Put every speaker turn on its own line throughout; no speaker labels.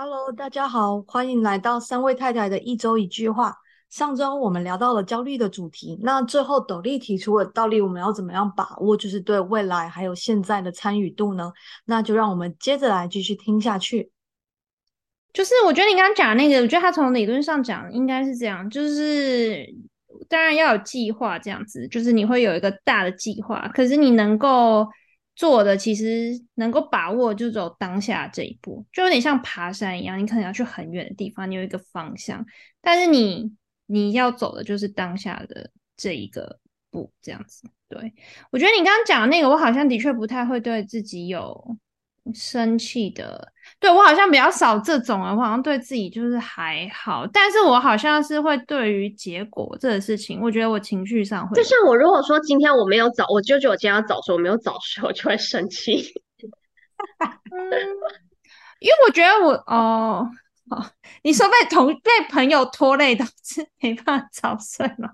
Hello，大家好，欢迎来到三位太太的一周一句话。上周我们聊到了焦虑的主题，那最后斗笠提出了到底我们要怎么样把握，就是对未来还有现在的参与度呢？那就让我们接着来继续听下去。
就是我觉得你刚刚讲那个，我觉得他从理论上讲应该是这样，就是当然要有计划这样子，就是你会有一个大的计划，可是你能够。做的其实能够把握就走当下这一步，就有点像爬山一样，你可能要去很远的地方，你有一个方向，但是你你要走的就是当下的这一个步，这样子。对我觉得你刚刚讲的那个，我好像的确不太会对自己有。生气的，对我好像比较少这种啊，我好像对自己就是还好，但是我好像是会对于结果这个事情，我觉得我情绪上会，
就像我如果说今天我没有早，我就觉得我今天要早睡，我没有早睡，我就会生气。
嗯，因为我觉得我哦，哦，你说被同被朋友拖累导致没办法早睡吗？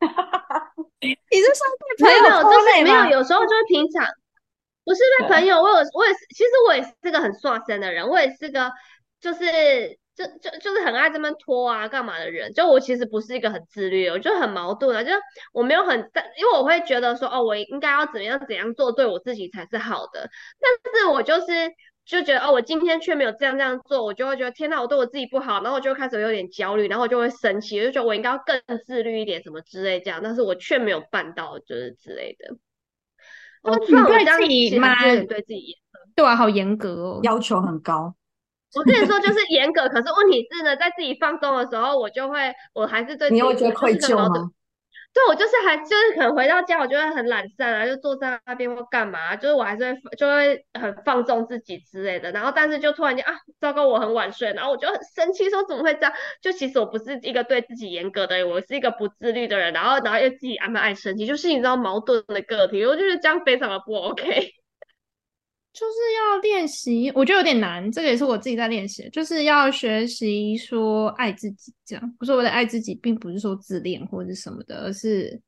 你是说被朋友拖累
吗？没有，有时候就是平常。不是被朋友，我有我也是，其实我也是个很耍身的人，我也是个就是就就就是很爱这么拖啊干嘛的人，就我其实不是一个很自律，我就很矛盾啊，就我没有很但因为我会觉得说哦，我应该要怎么样怎样做对我自己才是好的，但是我就是就觉得哦，我今天却没有这样这样做，我就会觉得天呐，我对我自己不好，然后我就开始有点焦虑，然后我就会生气，就觉得我应该要更自律一点什么之类这样，但是我却没有办到，就是之类的。
哦，你对自己蛮
对自己严格，
对啊，好严格哦，
要求很高。
我之前说就是严格，可是问题是呢，在自己放松的时候，我就会，我还是对自己
会觉得愧疚吗？
对，我就是还就是可能回到家，我就会很懒散啊，就坐在那边或干嘛，就是我还是会就会很放纵自己之类的。然后但是就突然间啊，糟糕，我很晚睡，然后我就很生气，说怎么会这样？就其实我不是一个对自己严格的人，我是一个不自律的人。然后然后又自己安排爱生气，就是你知道矛盾的个体，我就是这样非常的不 OK。
就是要练习，我觉得有点难。这个也是我自己在练习，就是要学习说爱自己。这样，不是我的爱自己，并不是说自恋或者什么的，而是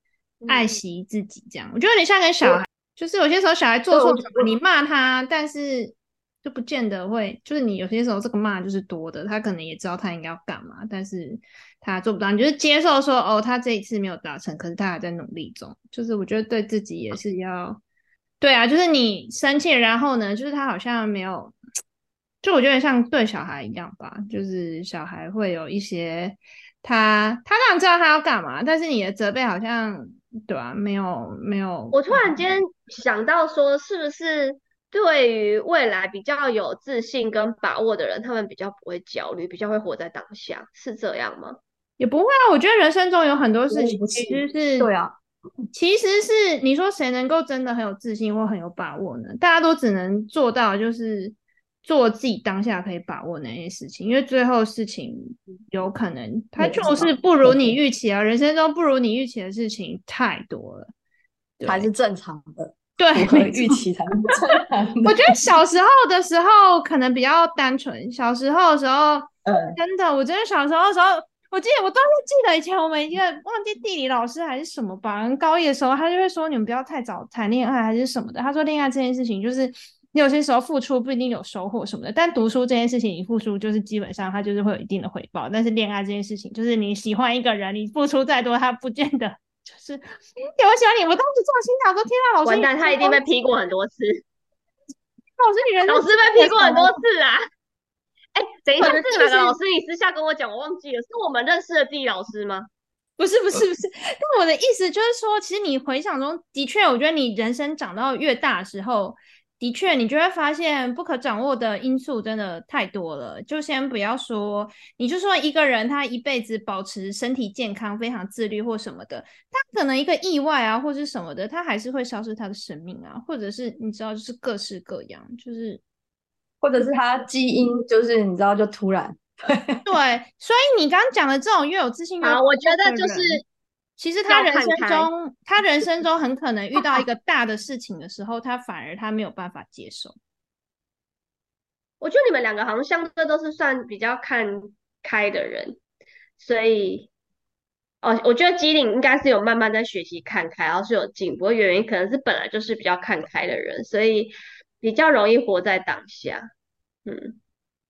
爱惜自己。这样，我觉得有点像跟小孩，就是有些时候小孩做错什么，你骂他，但是就不见得会，就是你有些时候这个骂就是多的，他可能也知道他应该要干嘛，但是他做不到，你就是接受说，哦，他这一次没有达成，可是他还在努力中。就是我觉得对自己也是要。对啊，就是你生气，然后呢，就是他好像没有，就我觉得像对小孩一样吧，就是小孩会有一些，他他当然知道他要干嘛，但是你的责备好像对啊，没有没有。
我突然间想到说，是不是对于未来比较有自信跟把握的人，他们比较不会焦虑，比较会活在当下，是这样吗？
也不会啊，我觉得人生中有很多事情其实是
对啊。
其实是你说谁能够真的很有自信或很有把握呢？大家都只能做到就是做自己当下可以把握那些事情，因为最后事情有可能它就是不如你预期啊。人生中不如你预期的事情太多了，
还是正常的。
对，
预期才是正常。
我觉得小时候的时候可能比较单纯，小时候的时候，真的，我真的小时候的时候。我记得，我当时记得以前我们一个忘记地理老师还是什么吧，高一的时候他就会说你们不要太早谈恋爱还是什么的。他说恋爱这件事情就是你有些时候付出不一定有收获什么的，但读书这件事情你付出就是基本上他就是会有一定的回报。但是恋爱这件事情就是你喜欢一个人，你付出再多他不见得就是有喜欢你。我当时做心想说天啊，老师
完蛋，他一定被批过很多次。
老师你人
老师被批过很多次啊。哎，等一下，是哪个老师？你私下跟我讲，我忘记了，是我们认识的地理老师吗？
不是，不是，不是。但我的意思就是说，其实你回想中的确，我觉得你人生长到越大的时候，的确你就会发现不可掌握的因素真的太多了。就先不要说，你就说一个人他一辈子保持身体健康，非常自律或什么的，他可能一个意外啊，或是什么的，他还是会消失他的生命啊，或者是你知道，就是各式各样，就是。
或者是他基因就是你知道就突然
对，所以你刚刚讲的这种越有自信越
我觉得就是
其实他人生中他人生中很可能遇到一 个大的事情的时候，他反而他没有办法接受。
我觉得你们两个好像相对都是算比较看开的人，所以哦，我觉得机灵应该是有慢慢在学习看开，然后是有进步。原因可能是本来就是比较看开的人，所以比较容易活在当下。嗯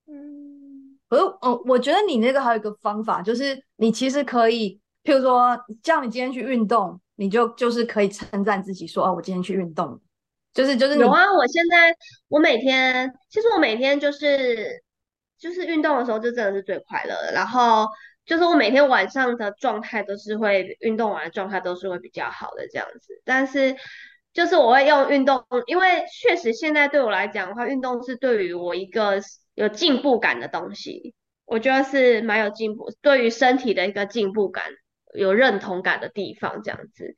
嗯，
可是，哦，我觉得你那个还有一个方法，就是你其实可以，譬如说，叫你今天去运动，你就就是可以称赞自己说，哦，我今天去运动，就是就是
有啊，我现在我每天，其实我每天就是就是运动的时候，就真的是最快乐的。然后就是我每天晚上的状态都是会运动完的状态都是会比较好的这样子。但是就是我会用运动，因为确实现在对我来讲的话，运动是对于我一个有进步感的东西，我觉得是蛮有进步，对于身体的一个进步感有认同感的地方这样子。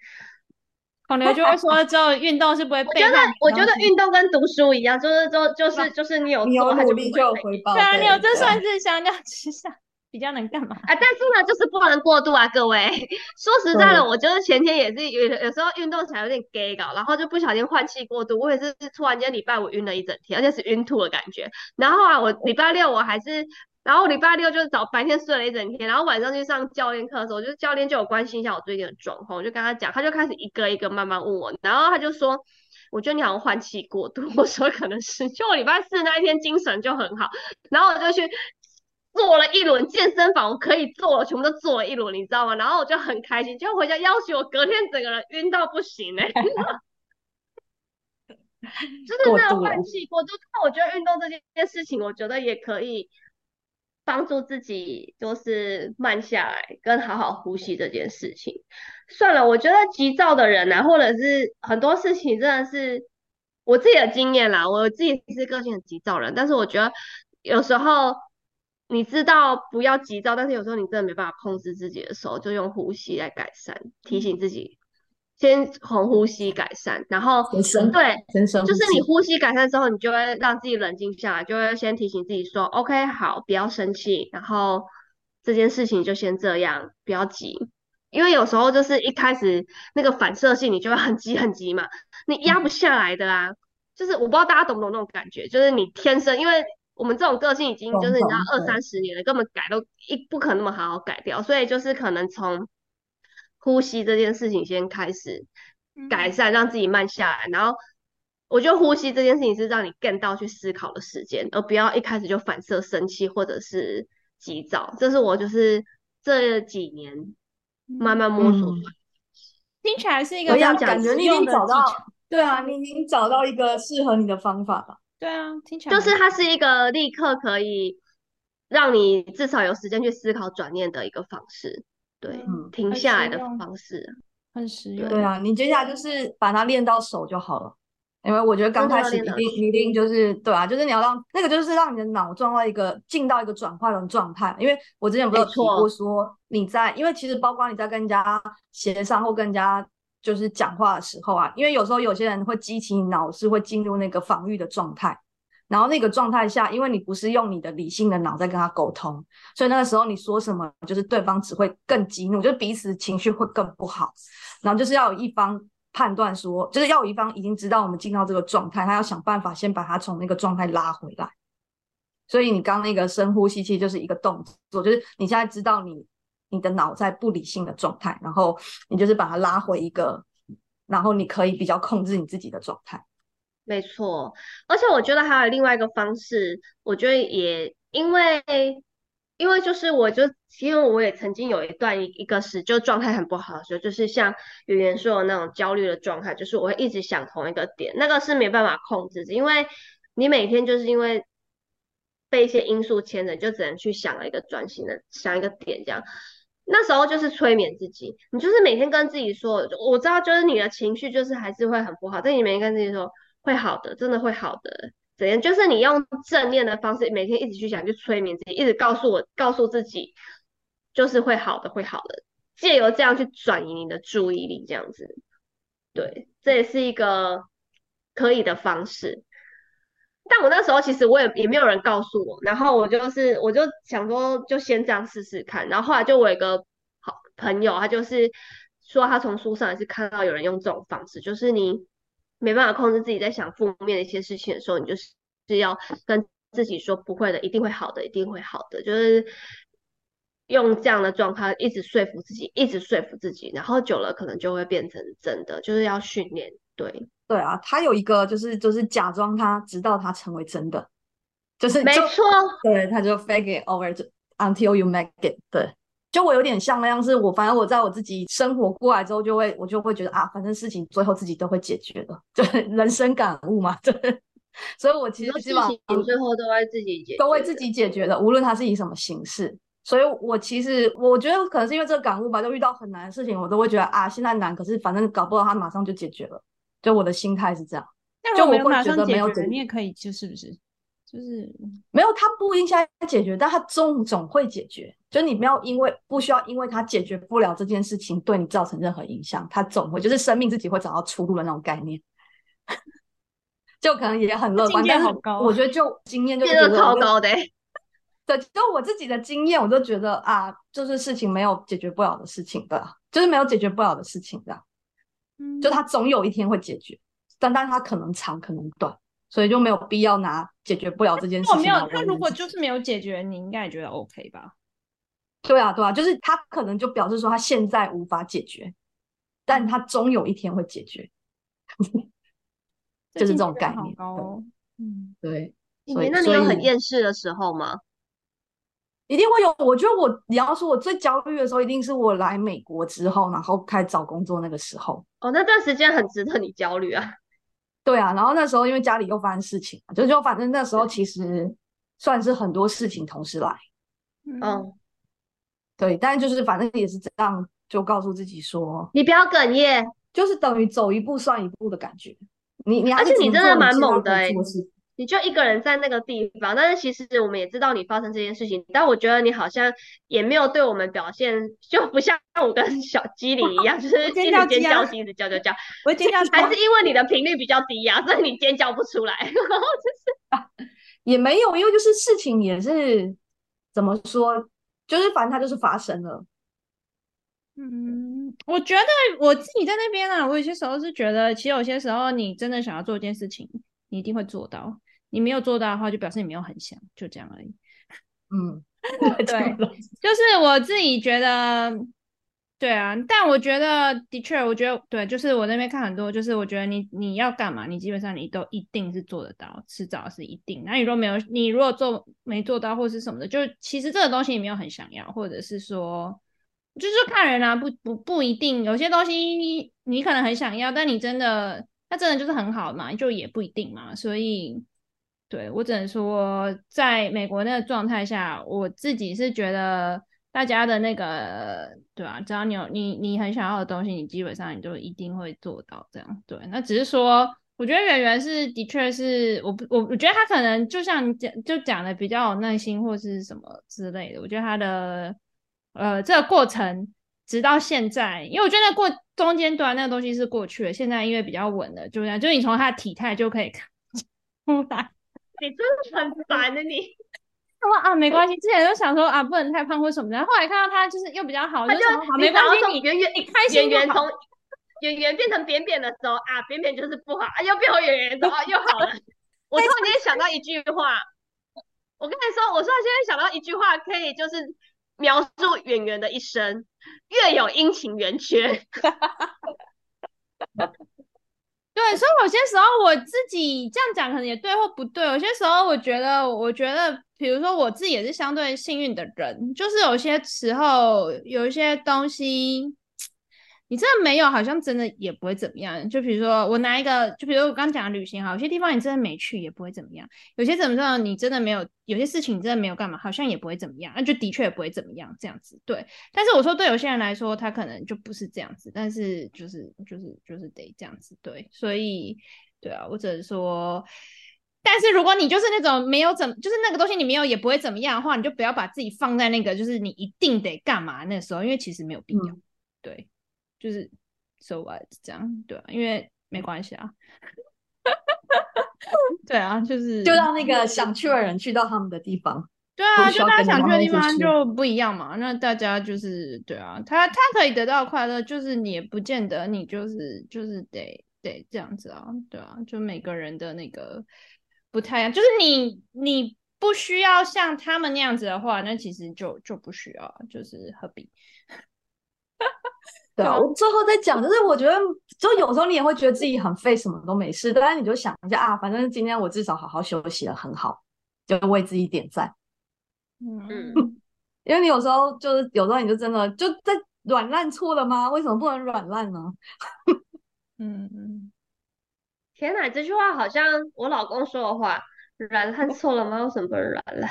孔刘就会说，之后运动是不会
我觉得，我觉得运动跟读书一样，就是就就是就是你有
你有
做，它
努力就有
就不会
回报。
对啊，你有这算是相较之下比较能干嘛？
啊，但是呢，就是不能过度啊，各位。说实在的，我就是前天也是有有时候运动起来有点 gay 搞，然后就不小心换气过度，我也是突然间礼拜五晕了一整天，而且是晕吐的感觉。然后啊，我礼拜六我还是，然后礼拜六就是早白天睡了一整天，然后晚上去上教练课的时候，就是教练就有关心一下我最近的状况，我就跟他讲，他就开始一个一个慢慢问我，然后他就说。我觉得你好像换气过度，我说可能是，就我礼拜四那一天精神就很好，然后我就去做了一轮健身房，我可以做，我全部都做了一轮，你知道吗？然后我就很开心，就回家要求我隔天整个人晕到不行哎、就是那个换气过度。但我觉得运动这件事情，我觉得也可以帮助自己，就是慢下来，跟好好呼吸这件事情。算了，我觉得急躁的人啊，或者是很多事情真的是我自己的经验啦，我自己是个性很急躁人，但是我觉得有时候你知道不要急躁，但是有时候你真的没办法控制自己的时候，就用呼吸来改善，提醒自己先从呼吸改善，然后对，
先深
就是你呼吸改善之后，你就会让自己冷静下来，就会先提醒自己说，OK，好，不要生气，然后这件事情就先这样，不要急。因为有时候就是一开始那个反射性，你就会很急很急嘛，你压不下来的啊。就是我不知道大家懂不懂那种感觉，就是你天生，因为我们这种个性已经就是你知道二三十年了，根本改都一不可能那么好好改掉，所以就是可能从呼吸这件事情先开始改
嗯
善，让自己慢下来，然后我觉得呼吸这件事情是让你更到去思考的时间，而不要一开始就反射生气或者是急躁，这是我就是这几年慢慢摸索
嗯
出来。
听起来是一个
可以啊，
非常
感觉你已经找到，对啊，你已经找到一个适合你的方法了。
对啊，听起来
就是它是一个立刻可以让你至少有时间去思考转念的一个方式，对，
嗯
停下来的方式啊。
很实用。
对啊，你接下来就是把它练到手就好了。因为我觉得刚开始一定你一定就是对啊，就是你要让那个就是让你的脑撞到一个进到一个转换的状态。因为我之前不是提过说你在，因为其实包括你在跟人家协商或跟人家就是讲话的时候啊，因为有时候有些人会激起你脑是会进入那个防御的状态，然后那个状态下，因为你不是用你的理性的脑在跟他沟通，所以那个时候你说什么，就是对方只会更激怒，就是彼此情绪会更不好。然后就是要有一方判断说，就是要有一方已经知道我们进到这个状态，他要想办法先把他从那个状态拉回来。所以你刚那个深呼吸，其实就是一个动作，就是你现在知道你你的脑在不理性的状态，然后你就是把它拉回一个，然后你可以比较控制你自己的状态。
没错，而且我觉得还有另外一个方式，我觉得也因为因为就是我就因为我也曾经有一段一一个时就状态很不好的时候，就是像语言说的那种焦虑的状态，就是我会一直想同一个点，那个是没办法控制的，因为你每天就是因为被一些因素牵着，就只能去想了一个专心的想一个点这样。那时候就是催眠自己，你就是每天跟自己说，我知道就是你的情绪就是还是会很不好，但你每天跟自己说会好的，真的会好的，怎样？就是你用正念的方式，每天一直去想，去催眠自己，一直告诉我，告诉自己，就是会好的，会好的，借由这样去转移你的注意力，这样子，对，这也是一个可以的方式。但我那时候其实我也也没有人告诉我，然后我就是我就想说就先这样试试看，然后后来就我有一个好朋友，他就是说他从书上也是看到有人用这种方式，就是你没办法控制自己在想负面的一些事情的时候，你就是是要跟自己说不会的，一定会好的，一定会好的，就是用这样的状态一直说服自己，一直说服自己，然后久了可能就会变成真的，就是要训练，对。
对啊，他有一个就是就是假装他直到他成为真的，就是就
没错，
对，他就 fake it over 就 until you make it。对，就我有点像那样，是我反正我在我自己生活过来之后，就会我就会觉得啊，反正事情最后自己都会解决的，对，人生感悟嘛，对。所以我其实基本上
最后都会自己解，
都会自。己解决的，无论它是以什么形式。所以我其实我觉得可能是因为这个感悟吧，就遇到很难的事情，我都会觉得啊，现在难，可是反正搞不好它马上就解决了。就我的心态是这样，就我会觉得没有
你也可以就是不是？就是
没有它不应该解决，但它总总会解决。就你不要因为不需要因为它解决不了这件事情对你造成任何影响，它总会就是生命自己会找到出路的那种概念。就可能也很乐观，但是
好高
我觉得就经验就
变得
觉得
超高的、欸，
对，就我自己的经验，我就觉得啊，就是事情没有解决不了的事情的，就是没有解决不了的事情的，
嗯
就它总有一天会解决，但但它可能长，可能短，所以就没有必要拿解决不了这件事
我没有他如果就是没有解决，你应该也觉得 OK 吧？
对啊，对啊，就是他可能就表示说他现在无法解决，但他终有一天会解决，就是这种概念。
哦。嗯，
对，
你
所以
那你有很厌世的时候吗？
一定会有。我觉得我你要说我最焦虑的时候，一定是我来美国之后，然后开始找工作那个时候。
哦，那段时间很值得你焦虑啊。
对啊，然后那时候因为家里又发生事情嘛，就就反正那时候其实算是很多事情同时来。
嗯，
对，但就是反正也是这样，就告诉自己说，
你不要哽咽，
就是等于走一步算一步的感觉。你你还
而且
是
你真的蛮猛的欸
做事情
你就一个人在那个地方，但是其实我们也知道你发生这件事情，但我觉得你好像也没有对我们表现，就不像我跟小机灵一样，就是
尖叫，
一直叫叫叫，
我尖叫
还是因为你的频率比较低呀、所以你尖叫不出来。然后就是
也没有，因为就是事情也是怎么说，就是反正它就是发生了。
嗯，我觉得我自己在那边啊，我有些时候是觉得，其实有些时候你真的想要做一件事情，你一定会做到。你没有做到的话，就表示你没有很想，就这样而已。
嗯，
对就是我自己觉得，对啊，但我觉得的确，我觉得对，就是我那边看很多，就是我觉得你你要干嘛，你基本上你都一定是做得到，迟早是一定。那你如果没有，你如果做没做到或是什么的，就其实这个东西你没有很想要，或者是说，就是看人啊，不不不一定，有些东西你可能很想要，但你真的那真的就是很好嘛，就也不一定嘛，所以。对我只能说，在美国那个状态下，我自己是觉得大家的那个，对啊，只要你有你你很想要的东西，你基本上你就一定会做到这样。对，那只是说，我觉得圆圆是的确是我我我觉得他可能就像你讲就讲的比较有耐心或是什么之类的。我觉得他的呃这个过程直到现在，因为我觉得过中间段那个东西是过去了，现在因为比较稳了，就这样，就你从他的体态就可以看 出来。
你真的很烦的你，
他说啊，没关系。之前就想说啊，不能太胖或什么的。后来看到他就是又比较好，
他就
说没关系，你
圆圆
你开心就好
圆圆从圆圆变成扁扁的时候啊，扁扁就是不好，啊又变回圆圆的时候啊又好了。我突然间想到一句话，我跟你说，我突然间想到一句话，可以就是描述圆圆的一生：月有阴晴圆缺。
对，所以有些时候我自己这样讲可能也对或不对。有些时候我觉得，我觉得，比如说我自己也是相对幸运的人，就是有些时候有一些东西，你真的没有，好像真的也不会怎么样。就比如说我拿一个，就比如我刚讲的旅行哈，有些地方你真的没去也不会怎么样，有些怎么说你真的没有，有些事情你真的没有干嘛，好像也不会怎么样，那就的确也不会怎么样这样子。对，但是我说对有些人来说，他可能就不是这样子，但是就是就是就是得这样子。对，所以对啊，我只能说。但是如果你就是那种没有怎，就是那个东西你没有也不会怎么样的话，你就不要把自己放在那个就是你一定得干嘛那时候，因为其实没有必要。
嗯
对，就是 so what 这样，对啊，因为没关系啊。对啊，就是
就让那个想去的人去到他们的地方。
对啊，就大家想去的地方就不一样嘛。那大家就是对啊，他他可以得到快乐，就是你也不见得你就是就是得得这样子啊，对啊，就每个人的那个不太一样，就是你你不需要像他们那样子的话，那其实就就不需要啊，就是何必？
对啊，我最后再讲，就是我觉得，就有时候你也会觉得自己很废，什么都没事，但是你就想一下啊，反正今天我至少好好休息了，很好。就为自己点赞。
嗯，
因为你有时候就是有时候你就真的就在软烂错了吗？为什么不能软烂呢？
嗯嗯，
天哪，这句话好像我老公说的话，软烂错了吗？为什么不能软烂？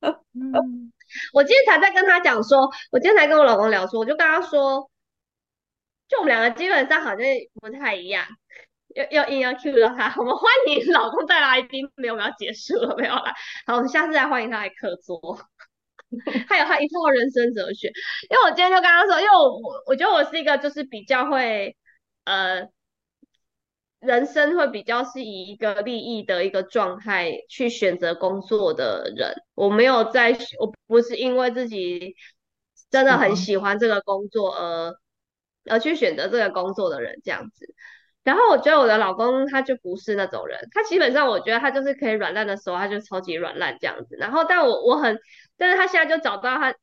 嗯
我今天才在跟他讲说，我今天才跟我老公聊说，我就跟他说，就我们两个基本上好像不太一样，又又硬要 cue 到他。我们欢迎老公带来宾，没有，我们要结束了，没有啦。好，我们下次再欢迎他来客座。还有他一套人生哲学，因为我今天就跟他说，因为我我我觉得我是一个就是比较会呃人生会比较是以一个利益的一个状态去选择工作的人，我没有在，我不是因为自己真的很喜欢这个工作而而去选择这个工作的人这样子。然后我觉得我的老公他就不是那种人，他基本上我觉得他就是可以软烂的时候，他就超级软烂这样子。然后但我我很，但是他现在就找到他，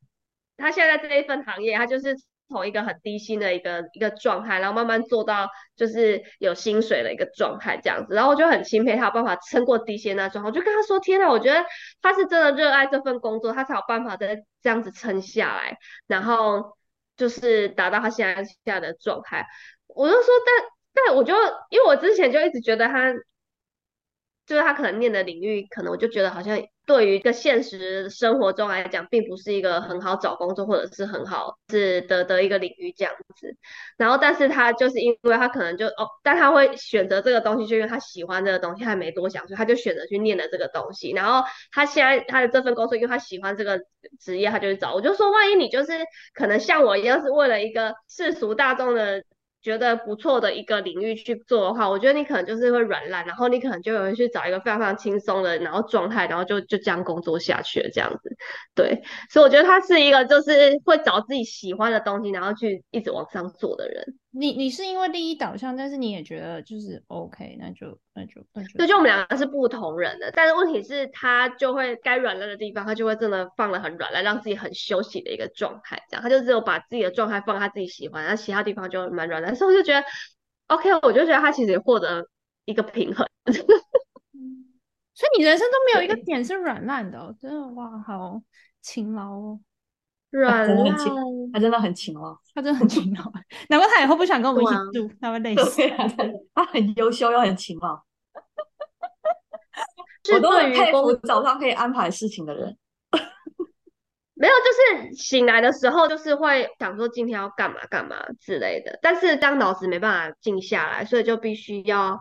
他现在在这一份行业，他就是从一个很低薪的一个一个状态，然后慢慢做到就是有薪水的一个状态这样子。然后我就很钦佩他有办法撑过低薪那状态，我就跟他说：天呐，我觉得他是真的热爱这份工作，他才有办法在这样子撑下来，然后就是达到他现在下的状态。我就说，但。但我就因为我之前就一直觉得他，就是他可能念的领域，可能我就觉得好像对于一个现实生活中来讲，并不是一个很好找工作或者是很好是的的一个领域这样子。然后，但是他就是因为他可能就哦，但他会选择这个东西，就因为他喜欢这个东西，他没多想，所以他就选择去念了这个东西。然后他现在他的这份工作，因为他喜欢这个职业，他就去找。我就说，万一你就是可能像我一样，是为了一个世俗大众的。觉得不错的一个领域去做的话，我觉得你可能就是会软烂，然后你可能就有人去找一个非常非常轻松的，然后状态，然后就就这样工作下去了，这样子。对，所以我觉得他是一个就是会找自己喜欢的东西，然后去一直往上做的人。
你你是因为利益导向，但是你也觉得就是 OK，那就那就那就。
对，就我们两个是不同人的，但是问题是，他就会该软烂的地方，他就会真的放的很软烂，让自己很休息的一个状态，这样他就只有把自己的状态放他自己喜欢，然后其他地方就蛮软烂。所以我就觉得 OK，我就觉得他其实也获得一个平衡。
所以你人生都没有一个点是软烂的，真的哇，好勤劳哦。
软烂，
他真的很勤劳，
他真的很勤劳，难怪他以后不想跟我们一起住，他会累死。
他很优秀又很勤劳，我都很佩服早上可以安排事情的人。
没有，就是醒来的时候，就是会想说今天要干嘛干嘛之类的，但是当脑子没办法静下来，所以就必须要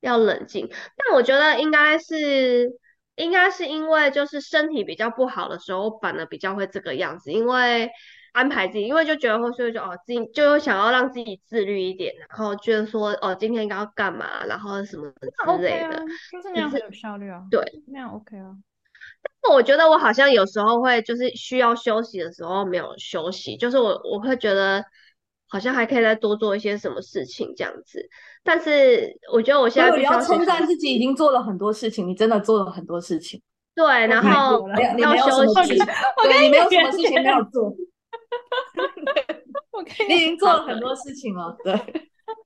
要冷静。但我觉得应该是。应该是因为就是身体比较不好的时候，反而比较会这个样子。因为安排自己，因为就觉得会说就哦，自己就想要让自己自律一点，然后觉得说哦，今天应该要干嘛，然后什么之类的，
就是那样很有效率啊。
对，
那样 OK 啊。
但是我觉得我好像有时候会就是需要休息的时候没有休息，就是我我会觉得好像还可以再多做一些什么事情这样子。但是我觉得我现在
要称赞自己已经做了很多事情，你真的做了很多事情。
对，然后
要休息。
我跟
你没有什么事情没有做。
我
你已经做了很多事情了，对，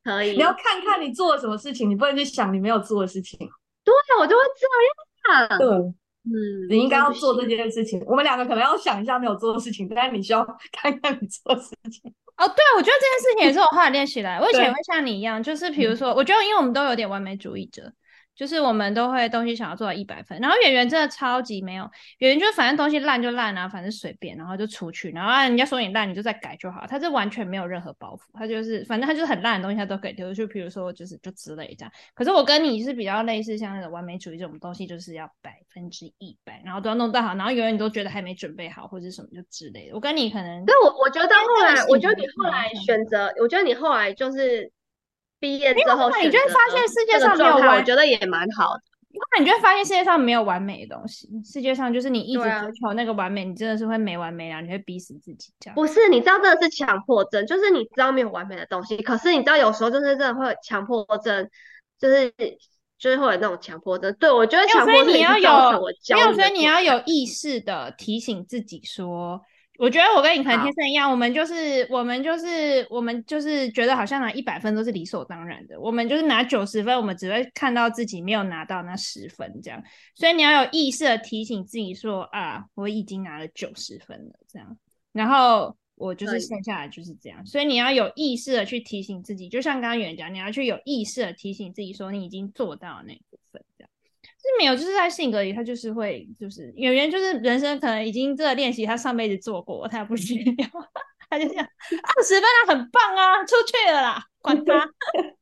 可以。
你要看看你做了什么事情，你不能去想你没有做的事情。
对，我就会这样。
对，嗯，你应该要做这件事情。我们两个可能要想一下没有做的事情，但是你需要 看看你做的事情。
哦，对，我觉得这件事情也是我后来练习来。我以前会像你一样，就是比如说，我觉得因为我们都有点完美主义者。就是我们都会东西想要做到一百分，然后演员真的超级没有，演员就反正东西烂就烂啊，反正随便，然后就出去，然后人家说你烂，你就再改就好。他是完全没有任何包袱，他就是反正他就是很烂的东西，他都可以丢。就比如说就是就之类这样。可是我跟你是比较类似，像那种完美主义这种东西，就是要百分之一百，然后都要弄到好，然后永远都觉得还没准备好或者什么就之类的。我跟你可能，
但我我觉得后来，我觉得你后来选择，我觉得你后来就是毕业之后，
你就会发现世界上没有
完，我觉得也蛮好的。
那你就会发现世界上没有完美的东西，世界上就是你一直追求那个完美，你真的是会没完没了，你会逼死自己这样。
不是，你知道这个是强迫症，就是你知道没有完美的东西，可是你知道有时候就是真的会有强迫症，就是就是会有那种强迫症。对我觉得强迫症
你要有，
没有，
所以你要有意识的提醒自己说。我觉得我跟你可能天生一样，我们就是我们就是我们就是觉得好像拿一百分都是理所当然的，我们就是拿九十分，我们只会看到自己没有拿到那十分这样，所以你要有意识的提醒自己说啊，我已经拿了九十分了这样，然后我就是剩下来就是这样，所以你要有意识的去提醒自己，就像刚刚有人讲，你要去有意识的提醒自己说你已经做到那没有，就是在性格里，他就是会，就是演员，就是人生可能已经这个练习，他上辈子做过，他不需要，他就这样，二十分啊，很棒啊，出去了啦，管他。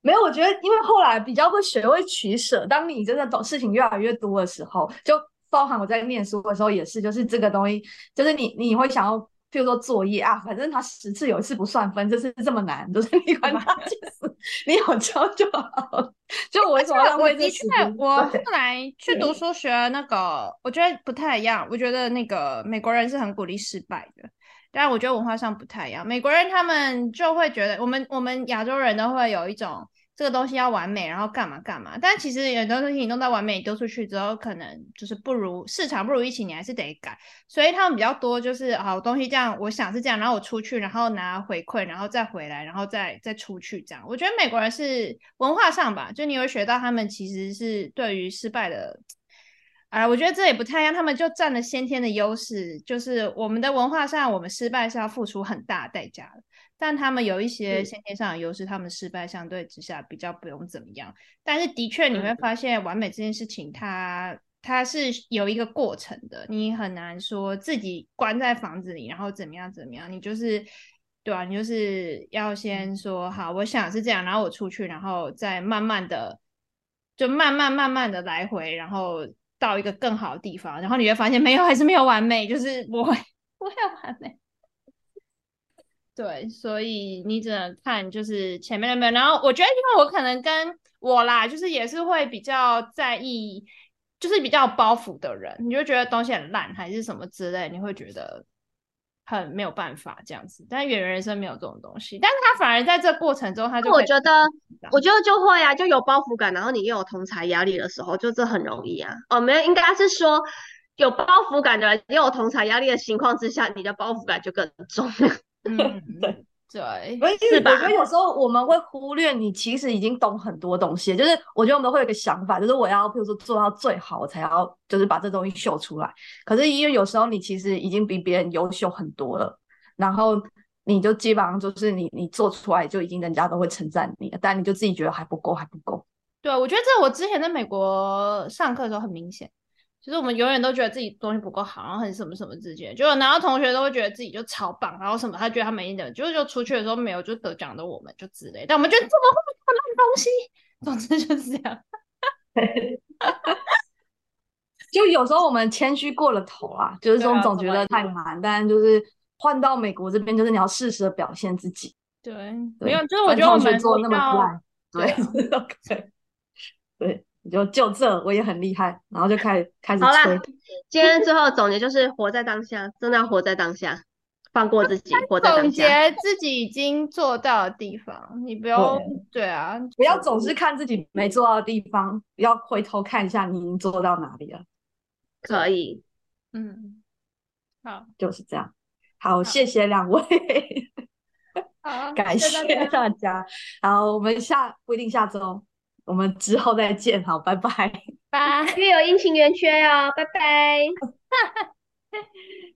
没有，我觉得因为后来比较会学会取舍。当你真的懂事情越来越多的时候，就包含我在念书的时候也是，就是这个东西，就是你你会想要，譬如说作业啊，反正他十次有一次不算分，这次这么难，就是你管他去死，你有教就好。就我为什么浪
我的确
费这时，间？
我后
对
来去读书学那个，我觉得不太一样。我觉得那个美国人是很鼓励失败的，但我觉得文化上不太一样。美国人他们就会觉得，我们我们亚洲人都会有一种这个东西要完美，然后干嘛干嘛。但其实很多东西你弄到完美，你丢出去之后，可能就是不如市场不如预期，你还是得改。所以他们比较多就是好东西这样，我想是这样，然后我出去，然后拿回馈，然后再回来，然后再再出去这样。我觉得美国人是文化上吧，就你会学到他们其实是对于失败的。啊，我觉得这也不太一样，他们就占了先天的优势，就是我们的文化上，我们失败是要付出很大代价的，但他们有一些
嗯
先天上的优势，他们失败相对之下比较不用怎么样。但是的确你会
嗯
发现，完美这件事情它它是有一个过程的，你很难说自己关在房子里，然后怎么样怎么样，你就是。对啊，你就是要先说好，我想是这样，然后我出去，然后再慢慢的，就慢慢慢慢的来回，然后到一个更好的地方，然后你会发现没有，还是没有完美，就是不会 不会完美。对，所以你只能看就是前面的没有，然后我觉得因为我可能跟我啦，就是也是会比较在意，就是比较有包袱的人，你就觉得东西很烂还是什么之类，你会觉得很没有办法这样子。但演员人生没有这种东西，但是他反而在这过程中，他就
我觉得我觉得就会啊，就有包袱感，然后你又有同才压力的时候，就这很容易啊。哦，没有，应该是说有包袱感的人，又有同才压力的情况之下，你的包袱感就更重。
嗯，
对
对，
是吧
我觉得有时候我们会忽略你其实已经懂很多东西，就是我觉得我们会有一个想法，就是我要譬如说做到最好，我才要就是把这东西秀出来。可是因为有时候你其实已经比别人优秀很多了，然后你就基本上就是你你做出来就已经人家都会称赞你了，但你就自己觉得还不够，还不够。
对，我觉得这我之前在美国上课的时候很明显，就是我们永远都觉得自己东西不够好，然后很什么什么之间，结果然后同学都会觉得自己就超棒，然后什么他觉得他没的，结果就出去的时候没有就得奖的我们就之类，但我们觉得怎么会有烂东西？总之就是这样。
就有时候我们谦虚过了头啦，就是说
对啊怎么
总觉得太难，但就是换到美国这边，就是你要适时的表现自己。
对，
对
没有，就是我
反
觉得我们
做那么烂，
对
对，OK，对，你就就这我也很厉害，然后就开始开始
好啦
吹。
今天最后总结就是活在当下，真的要活在当下，放过自己，活在
总
当下。
结自己已经做到的地方，你不用对啊，
不要总是看自己没做到的地方，要回头看一下你已经做到哪里了，
可以，
嗯，好，
就是这样。好，谢谢两位，
好，
感
谢
谢
大家
大家。好，我们下不一定下周，我们之后再见。好，拜拜。
拜。
月有阴晴圆缺哦，拜拜。